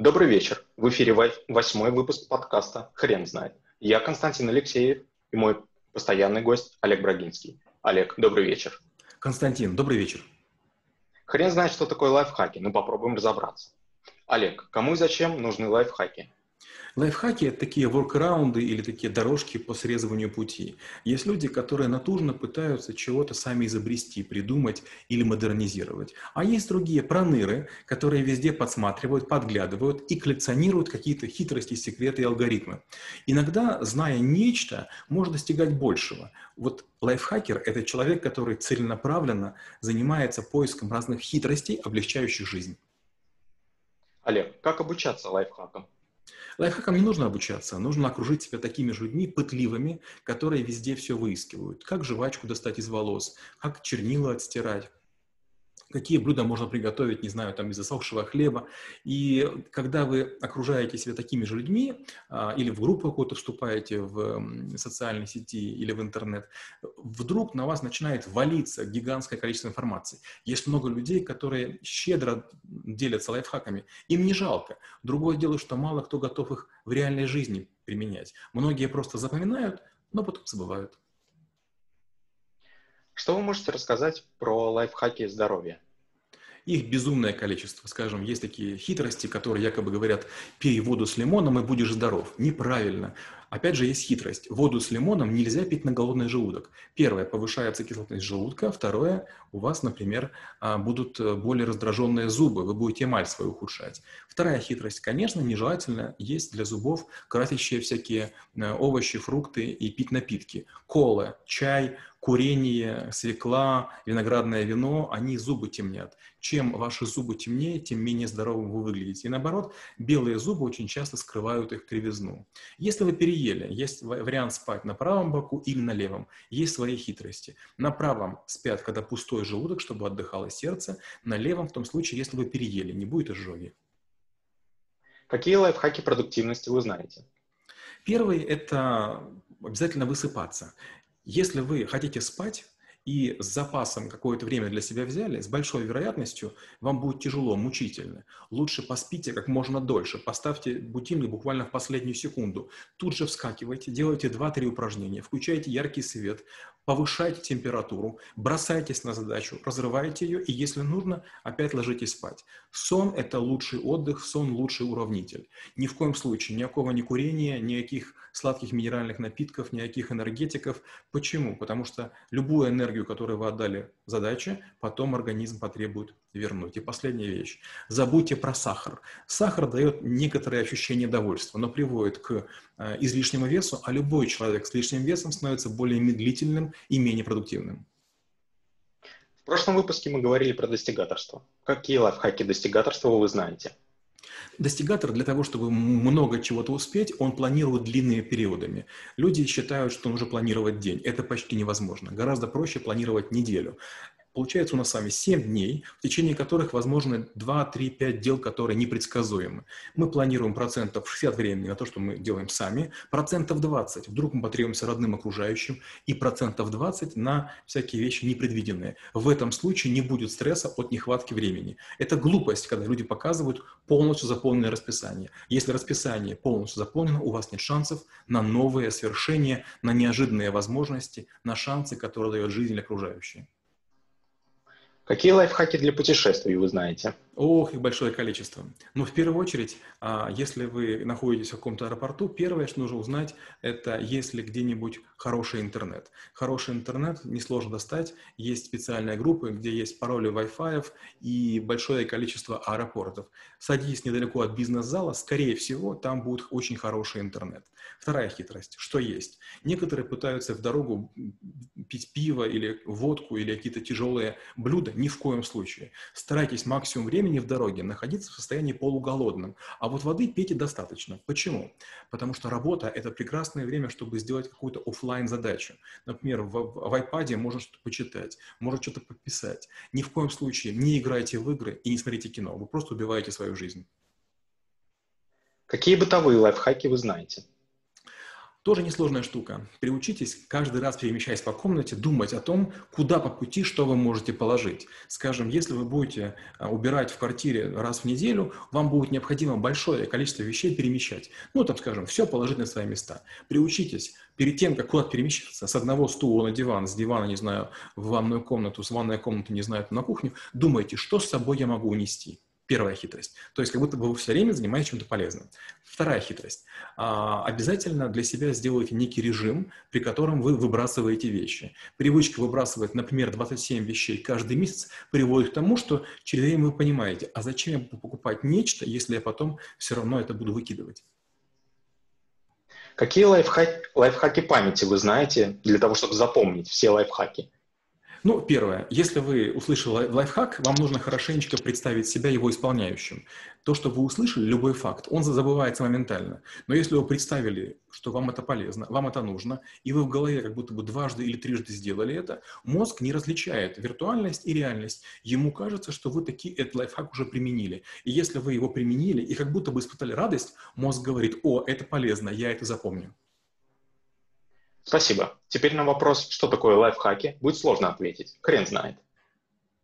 Добрый вечер. В эфире восьмой выпуск подкаста «Хрен знает». Я Константин Алексеев и мой постоянный гость Олег Брагинский. Олег, добрый вечер. Константин, добрый вечер. Хрен знает, что такое лайфхаки, но попробуем разобраться. Олег, кому и зачем нужны лайфхаки? Лайфхаки – это такие воркараунды или такие дорожки по срезыванию пути. Есть люди, которые натужно пытаются чего-то сами изобрести, придумать или модернизировать. А есть другие проныры, которые везде подсматривают, подглядывают и коллекционируют какие-то хитрости, секреты и алгоритмы. Иногда, зная нечто, можно достигать большего. Вот лайфхакер – это человек, который целенаправленно занимается поиском разных хитростей, облегчающих жизнь. Олег, как обучаться лайфхакам? Лайфхакам не нужно обучаться, нужно окружить себя такими же людьми, пытливыми, которые везде все выискивают. Как жвачку достать из волос, как чернила отстирать, какие блюда можно приготовить, не знаю, там из засохшего хлеба. И когда вы окружаете себя такими же людьми, а, или в группу какую-то вступаете в социальной сети или в интернет, вдруг на вас начинает валиться гигантское количество информации. Есть много людей, которые щедро делятся лайфхаками. Им не жалко. Другое дело, что мало кто готов их в реальной жизни применять. Многие просто запоминают, но потом забывают. Что вы можете рассказать про лайфхаки здоровья? Их безумное количество. Скажем, есть такие хитрости, которые якобы говорят, пей воду с лимоном и будешь здоров. Неправильно. Опять же, есть хитрость. Воду с лимоном нельзя пить на голодный желудок. Первое, повышается кислотность желудка. Второе, у вас, например, а, будут э, более раздраженные зубы, вы будете эмаль свою ухудшать. Вторая хитрость, конечно, нежелательно есть для зубов красящие всякие э, овощи, фрукты и пить напитки. Кола, чай, курение, свекла, виноградное вино, они зубы темнят. Чем ваши зубы темнее, тем менее здоровым вы выглядите. И наоборот, белые зубы очень часто скрывают их кривизну. Если вы переели, есть вариант спать на правом боку или на левом. Есть свои хитрости. На правом спят, когда пустой желудок, чтобы отдыхало сердце. На левом в том случае, если вы переели, не будет изжоги. Какие лайфхаки продуктивности вы знаете? Первый – это обязательно высыпаться. Если вы хотите спать, и с запасом какое-то время для себя взяли, с большой вероятностью вам будет тяжело, мучительно. Лучше поспите как можно дольше, поставьте будильник буквально в последнюю секунду. Тут же вскакивайте, делайте 2-3 упражнения, включайте яркий свет, повышайте температуру, бросайтесь на задачу, разрывайте ее, и если нужно, опять ложитесь спать. Сон – это лучший отдых, сон – лучший уравнитель. Ни в коем случае никакого ни курения, никаких сладких минеральных напитков, никаких энергетиков. Почему? Потому что любую энергию, которую вы отдали задаче, потом организм потребует вернуть. И последняя вещь. Забудьте про сахар. Сахар дает некоторое ощущение довольства, но приводит к э, излишнему весу, а любой человек с лишним весом становится более медлительным и менее продуктивным. В прошлом выпуске мы говорили про достигаторство. Какие лайфхаки достигаторства вы знаете? Достигатор для того, чтобы много чего-то успеть, он планирует длинными периодами. Люди считают, что нужно планировать день. Это почти невозможно. Гораздо проще планировать неделю. Получается у нас с вами 7 дней, в течение которых возможны 2, 3, 5 дел, которые непредсказуемы. Мы планируем процентов 60 времени на то, что мы делаем сами, процентов 20 вдруг мы потребуемся родным окружающим, и процентов 20 на всякие вещи непредвиденные. В этом случае не будет стресса от нехватки времени. Это глупость, когда люди показывают полностью заполненное расписание. Если расписание полностью заполнено, у вас нет шансов на новые свершения, на неожиданные возможности, на шансы, которые дает жизнь окружающая. Какие лайфхаки для путешествий вы знаете? Ох, их большое количество. Но в первую очередь, а, если вы находитесь в каком-то аэропорту, первое, что нужно узнать, это есть ли где-нибудь хороший интернет. Хороший интернет несложно достать. Есть специальные группы, где есть пароли Wi-Fi и большое количество аэропортов. Садись недалеко от бизнес-зала, скорее всего, там будет очень хороший интернет. Вторая хитрость. Что есть? Некоторые пытаются в дорогу пить пиво или водку или какие-то тяжелые блюда. Ни в коем случае. Старайтесь максимум времени времени в дороге находиться в состоянии полуголодным, а вот воды пейте достаточно. Почему? Потому что работа – это прекрасное время, чтобы сделать какую-то офлайн задачу Например, в, в iPad можно что-то почитать, можно что-то подписать. Ни в коем случае не играйте в игры и не смотрите кино. Вы просто убиваете свою жизнь. Какие бытовые лайфхаки вы знаете? Тоже несложная штука. Приучитесь каждый раз, перемещаясь по комнате, думать о том, куда по пути, что вы можете положить. Скажем, если вы будете а, убирать в квартире раз в неделю, вам будет необходимо большое количество вещей перемещать. Ну, там, скажем, все положить на свои места. Приучитесь перед тем, как куда-то перемещаться, с одного стула на диван, с дивана, не знаю, в ванную комнату, с ванной комнаты, не знаю, на кухню, думайте, что с собой я могу унести. Первая хитрость. То есть как будто бы вы все время занимаетесь чем-то полезным. Вторая хитрость. А, обязательно для себя сделайте некий режим, при котором вы выбрасываете вещи. Привычка выбрасывать, например, 27 вещей каждый месяц приводит к тому, что через время вы понимаете, а зачем я покупать нечто, если я потом все равно это буду выкидывать. Какие лайфхаки, лайфхаки памяти вы знаете для того, чтобы запомнить все лайфхаки? Ну, первое. Если вы услышали лайфхак, вам нужно хорошенечко представить себя его исполняющим. То, что вы услышали, любой факт, он забывается моментально. Но если вы представили, что вам это полезно, вам это нужно, и вы в голове как будто бы дважды или трижды сделали это, мозг не различает виртуальность и реальность. Ему кажется, что вы таки этот лайфхак уже применили. И если вы его применили и как будто бы испытали радость, мозг говорит, о, это полезно, я это запомню. Спасибо. Теперь на вопрос, что такое лайфхаки, будет сложно ответить. Хрен знает.